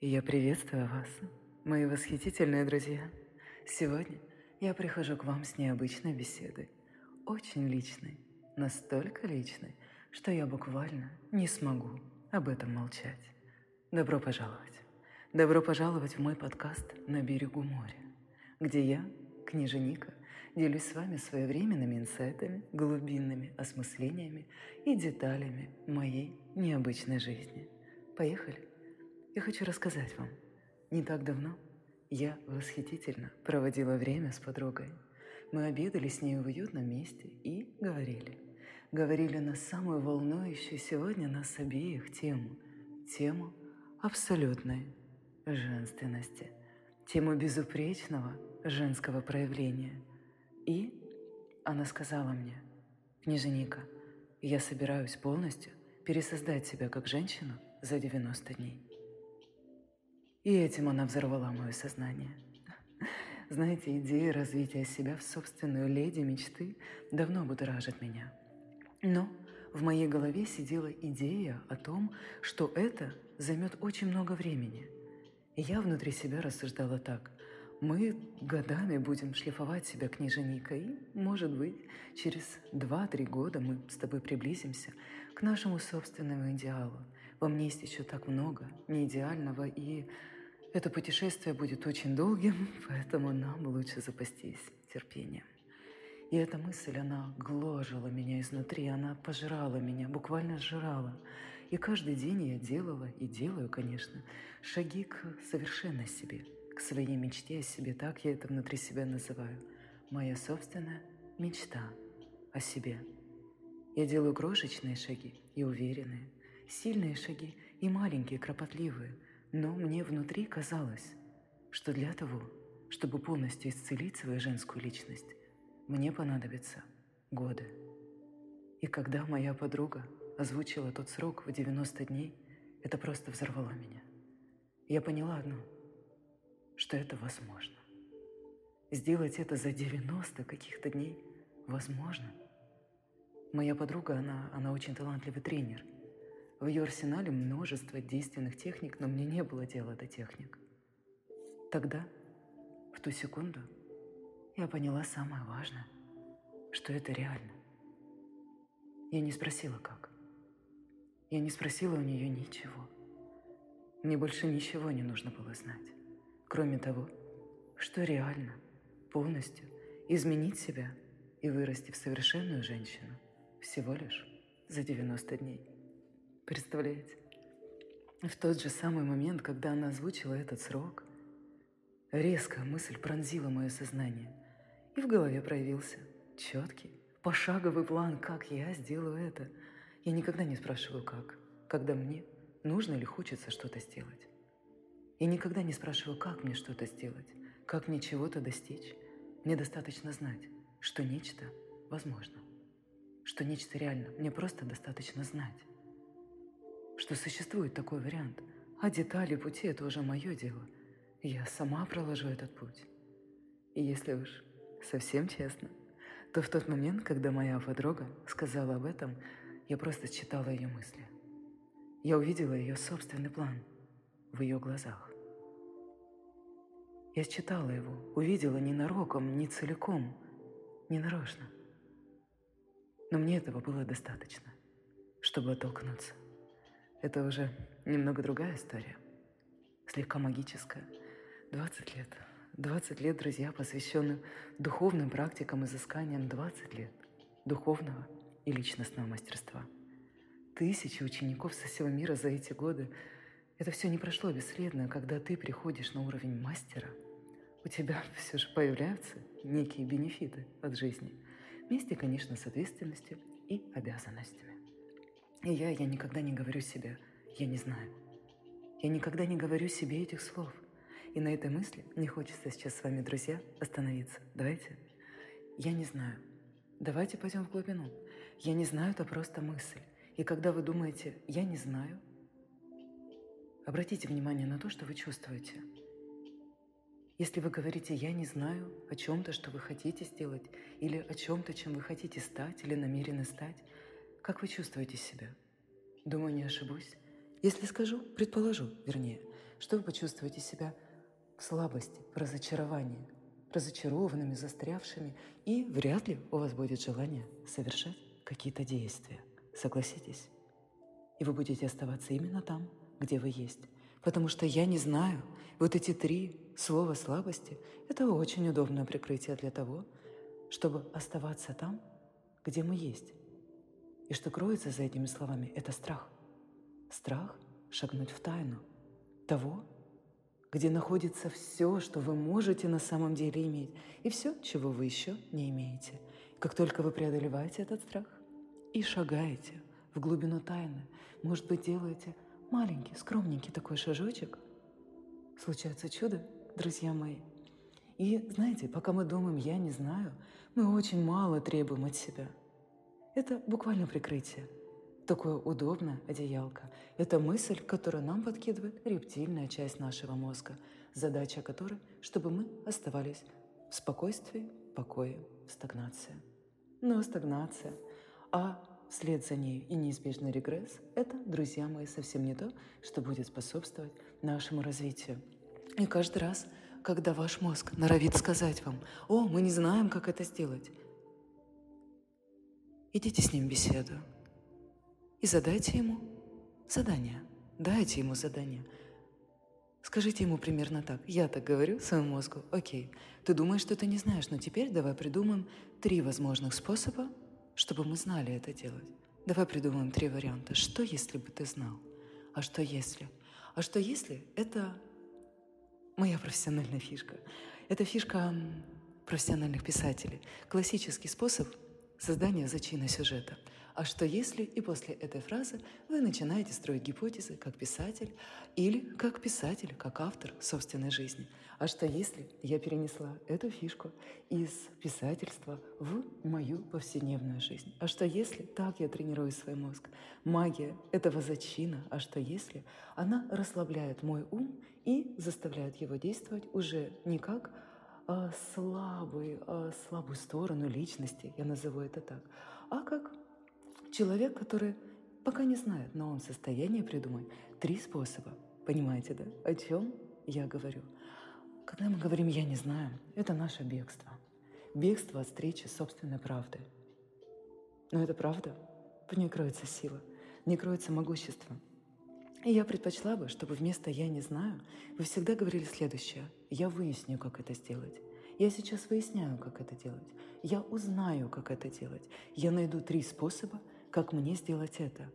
Я приветствую вас, мои восхитительные друзья. Сегодня я прихожу к вам с необычной беседой, очень личной, настолько личной, что я буквально не смогу об этом молчать. Добро пожаловать. Добро пожаловать в мой подкаст «На берегу моря», где я, княжа Ника, делюсь с вами своевременными инсайтами, глубинными осмыслениями и деталями моей необычной жизни. Поехали! Я хочу рассказать вам. Не так давно я восхитительно проводила время с подругой. Мы обедали с ней в уютном месте и говорили. Говорили на самую волнующую сегодня нас обеих тему. Тему абсолютной женственности. Тему безупречного женского проявления. И она сказала мне, «Княженика, я собираюсь полностью пересоздать себя как женщину за 90 дней». И этим она взорвала мое сознание. Знаете, идея развития себя в собственную леди мечты давно будоражит меня. Но в моей голове сидела идея о том, что это займет очень много времени. И я внутри себя рассуждала так. Мы годами будем шлифовать себя княженика, и, может быть, через 2-3 года мы с тобой приблизимся к нашему собственному идеалу. Во мне есть еще так много неидеального, и это путешествие будет очень долгим, поэтому нам лучше запастись терпением. И эта мысль, она гложила меня изнутри, она пожирала меня, буквально сжирала. И каждый день я делала, и делаю, конечно, шаги к совершенной себе, к своей мечте о себе, так я это внутри себя называю. Моя собственная мечта о себе. Я делаю крошечные шаги и уверенные, сильные шаги и маленькие, кропотливые – но мне внутри казалось, что для того, чтобы полностью исцелить свою женскую личность, мне понадобятся годы. И когда моя подруга озвучила тот срок в 90 дней, это просто взорвало меня. Я поняла одно, что это возможно. Сделать это за 90 каких-то дней возможно. Моя подруга, она, она очень талантливый тренер – в ее арсенале множество действенных техник, но мне не было дела до техник. Тогда, в ту секунду, я поняла самое важное, что это реально. Я не спросила, как. Я не спросила у нее ничего. Мне больше ничего не нужно было знать, кроме того, что реально, полностью изменить себя и вырасти в совершенную женщину всего лишь за 90 дней. Представляете? В тот же самый момент, когда она озвучила этот срок, резкая мысль пронзила мое сознание, и в голове проявился четкий, пошаговый план, как я сделаю это. Я никогда не спрашиваю, как, когда мне нужно или хочется что-то сделать. Я никогда не спрашиваю, как мне что-то сделать, как мне чего-то достичь. Мне достаточно знать, что нечто возможно, что нечто реально. Мне просто достаточно знать что существует такой вариант, а детали пути – это уже мое дело. Я сама проложу этот путь. И если уж совсем честно, то в тот момент, когда моя подруга сказала об этом, я просто читала ее мысли. Я увидела ее собственный план в ее глазах. Я читала его, увидела не нароком, не целиком, не нарочно. Но мне этого было достаточно, чтобы оттолкнуться. Это уже немного другая история. Слегка магическая. 20 лет. 20 лет, друзья, посвященным духовным практикам, изысканиям 20 лет духовного и личностного мастерства. Тысячи учеников со всего мира за эти годы. Это все не прошло бесследно, когда ты приходишь на уровень мастера, у тебя все же появляются некие бенефиты от жизни. Вместе, конечно, с ответственностью и обязанностями. И я, я никогда не говорю себе «я не знаю». Я никогда не говорю себе этих слов. И на этой мысли мне хочется сейчас с вами, друзья, остановиться. Давайте. Я не знаю. Давайте пойдем в глубину. Я не знаю, это просто мысль. И когда вы думаете «я не знаю», обратите внимание на то, что вы чувствуете. Если вы говорите «я не знаю» о чем-то, что вы хотите сделать, или о чем-то, чем вы хотите стать или намерены стать, как вы чувствуете себя? Думаю, не ошибусь. Если скажу, предположу, вернее, что вы почувствуете себя в слабости, в разочаровании, разочарованными, застрявшими, и вряд ли у вас будет желание совершать какие-то действия. Согласитесь? И вы будете оставаться именно там, где вы есть. Потому что я не знаю, вот эти три слова слабости – это очень удобное прикрытие для того, чтобы оставаться там, где мы есть. И что кроется за этими словами – это страх. Страх шагнуть в тайну того, где находится все, что вы можете на самом деле иметь, и все, чего вы еще не имеете. Как только вы преодолеваете этот страх и шагаете в глубину тайны, может быть, делаете маленький, скромненький такой шажочек, случается чудо, друзья мои. И знаете, пока мы думаем «я не знаю», мы очень мало требуем от себя. Это буквально прикрытие. Такое удобное одеялко. Это мысль, которую нам подкидывает рептильная часть нашего мозга, задача которой, чтобы мы оставались в спокойствии, покое, стагнации. Но стагнация, а вслед за ней и неизбежный регресс – это, друзья мои, совсем не то, что будет способствовать нашему развитию. И каждый раз, когда ваш мозг норовит сказать вам, «О, мы не знаем, как это сделать», идите с ним беседу и задайте ему задание. Дайте ему задание. Скажите ему примерно так. Я так говорю своему мозгу. Окей, ты думаешь, что ты не знаешь, но теперь давай придумаем три возможных способа, чтобы мы знали это делать. Давай придумаем три варианта. Что, если бы ты знал? А что, если? А что, если это моя профессиональная фишка? Это фишка профессиональных писателей. Классический способ создания зачина сюжета – а что если и после этой фразы вы начинаете строить гипотезы как писатель или как писатель, как автор собственной жизни? А что если я перенесла эту фишку из писательства в мою повседневную жизнь? А что если так я тренирую свой мозг? Магия этого зачина. А что если она расслабляет мой ум и заставляет его действовать уже не как слабый, а, слабую сторону личности, я назову это так, а как Человек, который пока не знает, но он в состоянии придумать три способа. Понимаете, да? О чем я говорю? Когда мы говорим «я не знаю», это наше бегство. Бегство от встречи собственной правдой. Но это правда. В ней кроется сила, не кроется могущество. И я предпочла бы, чтобы вместо «я не знаю» вы всегда говорили следующее. «Я выясню, как это сделать». Я сейчас выясняю, как это делать. Я узнаю, как это делать. Я найду три способа, как мне сделать это?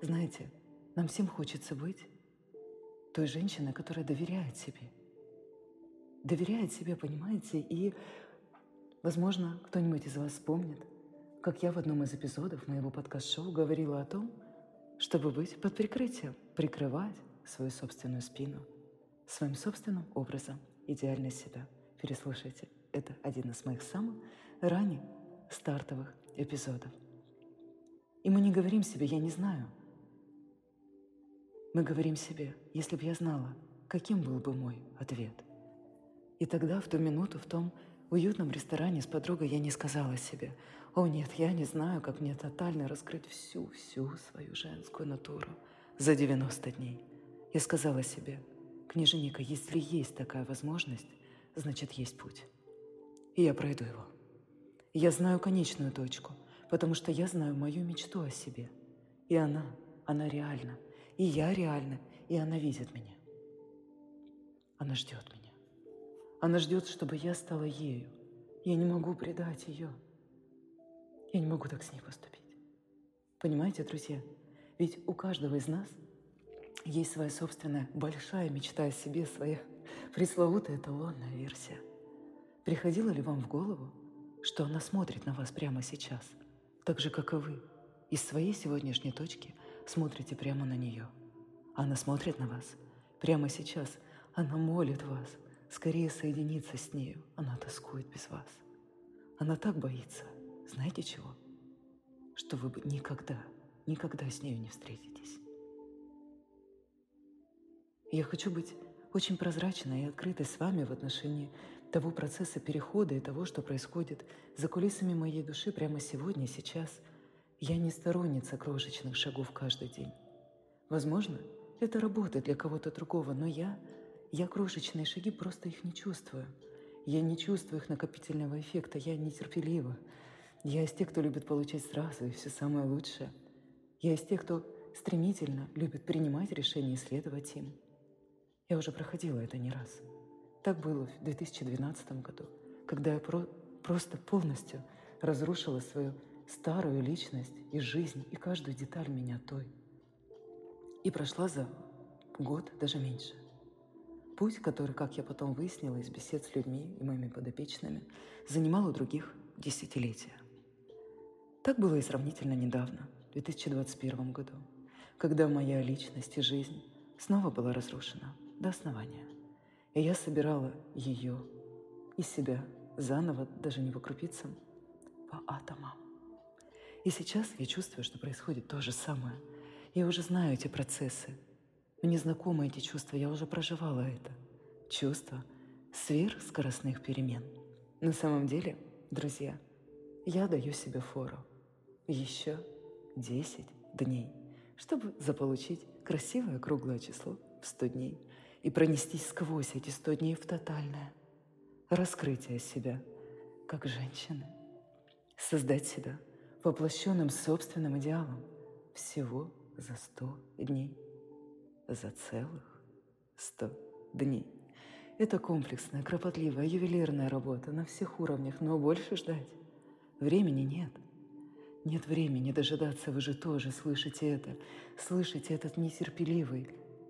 Знаете, нам всем хочется быть той женщиной, которая доверяет себе. Доверяет себе, понимаете? И, возможно, кто-нибудь из вас вспомнит, как я в одном из эпизодов моего подкаст-шоу говорила о том, чтобы быть под прикрытием, прикрывать свою собственную спину своим собственным образом идеальной себя. Переслушайте. Это один из моих самых ранних стартовых эпизодов – и мы не говорим себе «я не знаю». Мы говорим себе «если бы я знала, каким был бы мой ответ». И тогда, в ту минуту, в том уютном ресторане с подругой я не сказала себе «О нет, я не знаю, как мне тотально раскрыть всю-всю свою женскую натуру за 90 дней». Я сказала себе «Княженика, если есть такая возможность, значит, есть путь. И я пройду его. Я знаю конечную точку – потому что я знаю мою мечту о себе. И она, она реальна. И я реальна, и она видит меня. Она ждет меня. Она ждет, чтобы я стала ею. Я не могу предать ее. Я не могу так с ней поступить. Понимаете, друзья? Ведь у каждого из нас есть своя собственная большая мечта о себе, своя пресловутая эталонная версия. Приходило ли вам в голову, что она смотрит на вас прямо сейчас – так же, как и вы, из своей сегодняшней точки смотрите прямо на нее. Она смотрит на вас. Прямо сейчас она молит вас скорее соединиться с нею. Она тоскует без вас. Она так боится, знаете чего? Что вы бы никогда, никогда с нею не встретитесь. Я хочу быть очень прозрачной и открытой с вами в отношении того процесса перехода и того, что происходит за кулисами моей души прямо сегодня, сейчас, я не сторонница крошечных шагов каждый день. Возможно, это работает для кого-то другого, но я, я крошечные шаги, просто их не чувствую. Я не чувствую их накопительного эффекта, я нетерпелива. Я из тех, кто любит получать сразу и все самое лучшее. Я из тех, кто стремительно любит принимать решения и следовать им. Я уже проходила это не раз. Так было в 2012 году, когда я про просто полностью разрушила свою старую личность и жизнь, и каждую деталь меня той. И прошла за год, даже меньше. Путь, который, как я потом выяснила из бесед с людьми и моими подопечными, занимал у других десятилетия. Так было и сравнительно недавно, 2021 году, когда моя личность и жизнь снова была разрушена до основания. И я собирала ее и себя заново, даже не по крупицам, по атомам. И сейчас я чувствую, что происходит то же самое. Я уже знаю эти процессы. Мне знакомы эти чувства, я уже проживала это. Чувство сверхскоростных перемен. На самом деле, друзья, я даю себе фору. Еще 10 дней, чтобы заполучить красивое круглое число в 100 дней и пронестись сквозь эти 100 дней в тотальное раскрытие себя как женщины, создать себя воплощенным собственным идеалом всего за сто дней, за целых сто дней. Это комплексная, кропотливая, ювелирная работа на всех уровнях, но больше ждать времени нет. Нет времени дожидаться, вы же тоже слышите это, слышите этот нетерпеливый,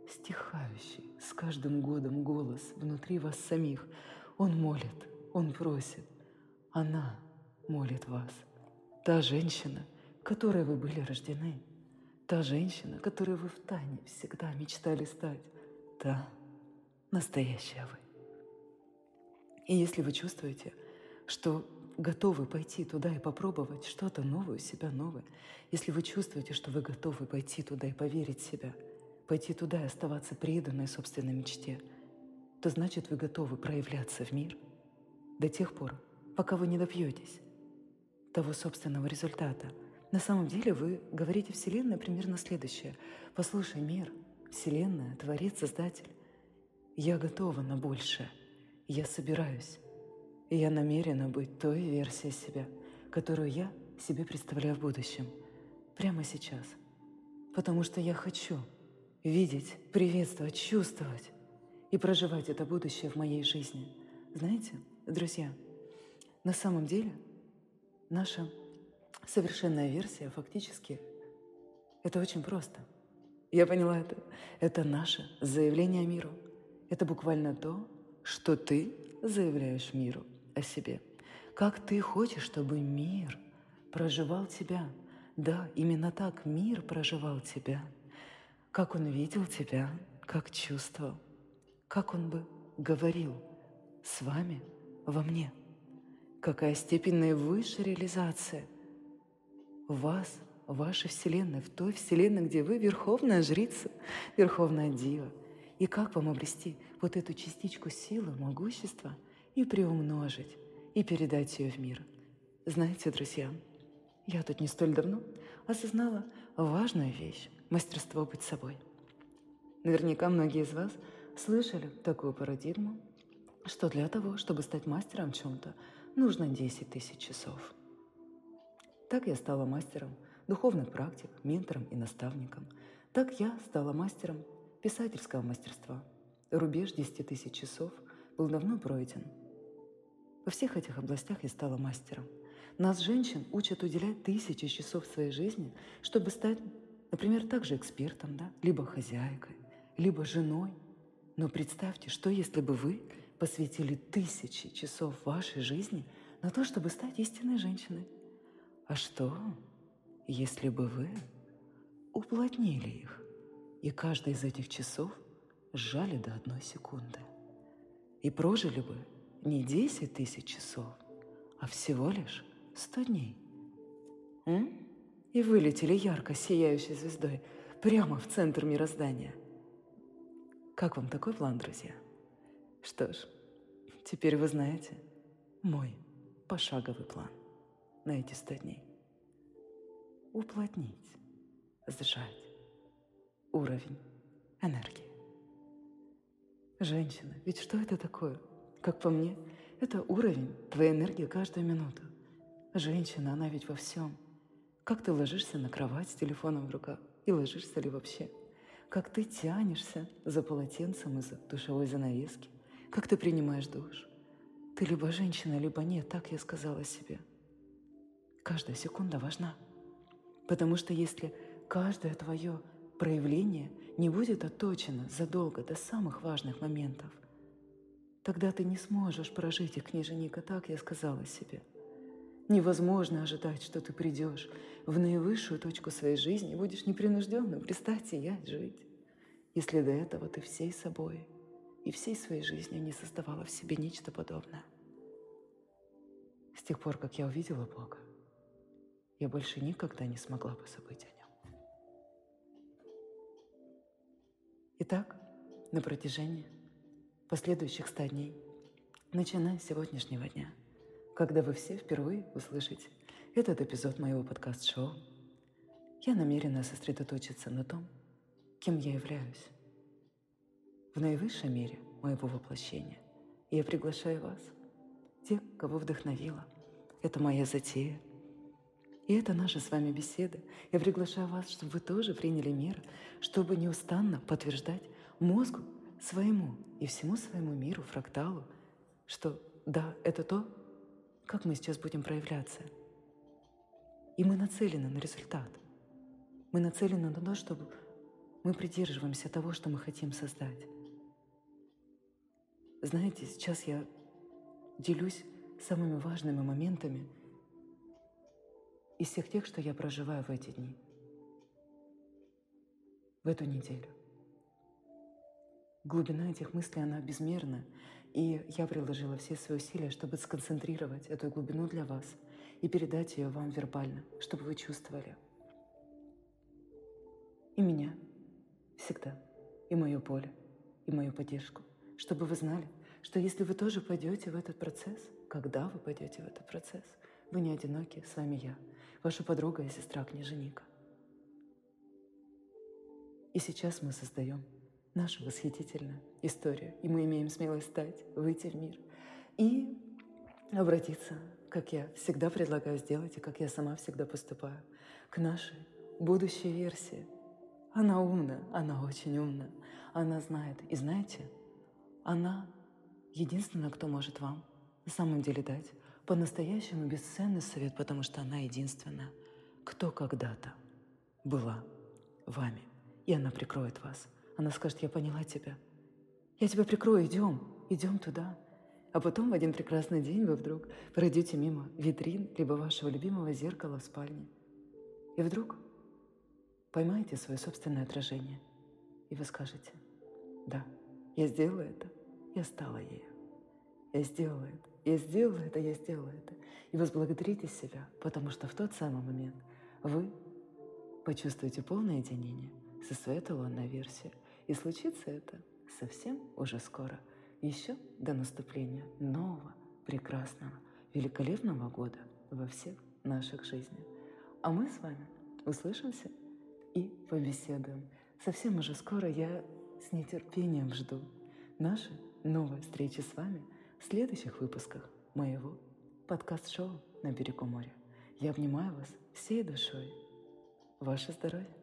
стихающий с каждым годом голос внутри вас самих. Он молит, он просит, она молит вас – Та женщина, которой вы были рождены. Та женщина, которой вы в тайне всегда мечтали стать. Та настоящая вы. И если вы чувствуете, что готовы пойти туда и попробовать что-то новое, себя новое, если вы чувствуете, что вы готовы пойти туда и поверить в себя, пойти туда и оставаться преданной собственной мечте, то значит вы готовы проявляться в мир до тех пор, пока вы не добьетесь того собственного результата. На самом деле вы говорите Вселенной примерно следующее. «Послушай, мир, Вселенная, Творец, Создатель, я готова на большее. Я собираюсь. И я намерена быть той версией себя, которую я себе представляю в будущем. Прямо сейчас. Потому что я хочу видеть, приветствовать, чувствовать и проживать это будущее в моей жизни. Знаете, друзья, на самом деле – Наша совершенная версия фактически это очень просто. Я поняла это. Это наше заявление миру. Это буквально то, что ты заявляешь миру о себе. Как ты хочешь, чтобы мир проживал тебя. Да, именно так мир проживал тебя. Как он видел тебя, как чувствовал, как он бы говорил с вами во мне – Какая степень наивысшей реализация в вас, вашей Вселенной, в той Вселенной, где вы верховная жрица, верховная дива. И как вам обрести вот эту частичку силы, могущества и приумножить, и передать ее в мир. Знаете, друзья, я тут не столь давно осознала важную вещь – мастерство быть собой. Наверняка многие из вас слышали такую парадигму, что для того, чтобы стать мастером чем-то, нужно 10 тысяч часов. Так я стала мастером духовных практик, ментором и наставником. Так я стала мастером писательского мастерства. Рубеж 10 тысяч часов был давно пройден. Во всех этих областях я стала мастером. Нас, женщин, учат уделять тысячи часов своей жизни, чтобы стать, например, также экспертом, да? либо хозяйкой, либо женой. Но представьте, что если бы вы посвятили тысячи часов вашей жизни на то, чтобы стать истинной женщиной. А что, если бы вы уплотнили их, и каждый из этих часов сжали до одной секунды, и прожили бы не десять тысяч часов, а всего лишь сто дней? М? И вылетели ярко сияющей звездой прямо в центр мироздания. Как вам такой план, друзья? Что ж, теперь вы знаете мой пошаговый план на эти сто дней. Уплотнить, сжать уровень энергии. Женщина, ведь что это такое? Как по мне, это уровень твоей энергии каждую минуту. Женщина, она ведь во всем. Как ты ложишься на кровать с телефоном в руках? И ложишься ли вообще? Как ты тянешься за полотенцем из-за душевой занавески? Как ты принимаешь душ? Ты либо женщина, либо нет, так я сказала себе. Каждая секунда важна. Потому что если каждое твое проявление не будет отточено задолго до самых важных моментов, тогда ты не сможешь прожить их, книженика, так я сказала себе. Невозможно ожидать, что ты придешь в наивысшую точку своей жизни и будешь непринужденным пристать сиять, жить, если до этого ты всей собой и всей своей жизнью не создавала в себе нечто подобное. С тех пор, как я увидела Бога, я больше никогда не смогла бы забыть о нем. Итак, на протяжении последующих ста дней, начиная с сегодняшнего дня, когда вы все впервые услышите этот эпизод моего подкаст-шоу, я намерена сосредоточиться на том, кем я являюсь. В наивысшей мере моего воплощения я приглашаю вас, тех, кого вдохновила. Это моя затея – и это наша с вами беседа. Я приглашаю вас, чтобы вы тоже приняли меры, чтобы неустанно подтверждать мозгу своему и всему своему миру, фракталу, что да, это то, как мы сейчас будем проявляться. И мы нацелены на результат. Мы нацелены на то, чтобы мы придерживаемся того, что мы хотим создать. Знаете, сейчас я делюсь самыми важными моментами – из всех тех, что я проживаю в эти дни, в эту неделю. Глубина этих мыслей, она безмерна, и я приложила все свои усилия, чтобы сконцентрировать эту глубину для вас и передать ее вам вербально, чтобы вы чувствовали. И меня всегда, и мое поле, и мою поддержку, чтобы вы знали, что если вы тоже пойдете в этот процесс, когда вы пойдете в этот процесс, вы не одиноки, с вами я – ваша подруга и сестра княженика. И сейчас мы создаем нашу восхитительную историю, и мы имеем смелость стать, выйти в мир и обратиться, как я всегда предлагаю сделать, и как я сама всегда поступаю, к нашей будущей версии. Она умна, она очень умна, она знает. И знаете, она единственная, кто может вам на самом деле дать по-настоящему бесценный совет, потому что она единственная, кто когда-то была вами. И она прикроет вас. Она скажет, я поняла тебя. Я тебя прикрою, идем, идем туда. А потом в один прекрасный день вы вдруг пройдете мимо витрин либо вашего любимого зеркала в спальне. И вдруг поймаете свое собственное отражение. И вы скажете, да, я сделала это, я стала ею. Я сделала это. Я сделала это, я сделала это. И возблагодарите себя, потому что в тот самый момент вы почувствуете полное единение со своей эталонной версией. И случится это совсем уже скоро, еще до наступления нового, прекрасного, великолепного года во всех наших жизнях. А мы с вами услышимся и побеседуем. Совсем уже скоро я с нетерпением жду нашей новой встречи с вами – в следующих выпусках моего подкаст-шоу «На берегу моря». Я обнимаю вас всей душой. Ваше здоровье!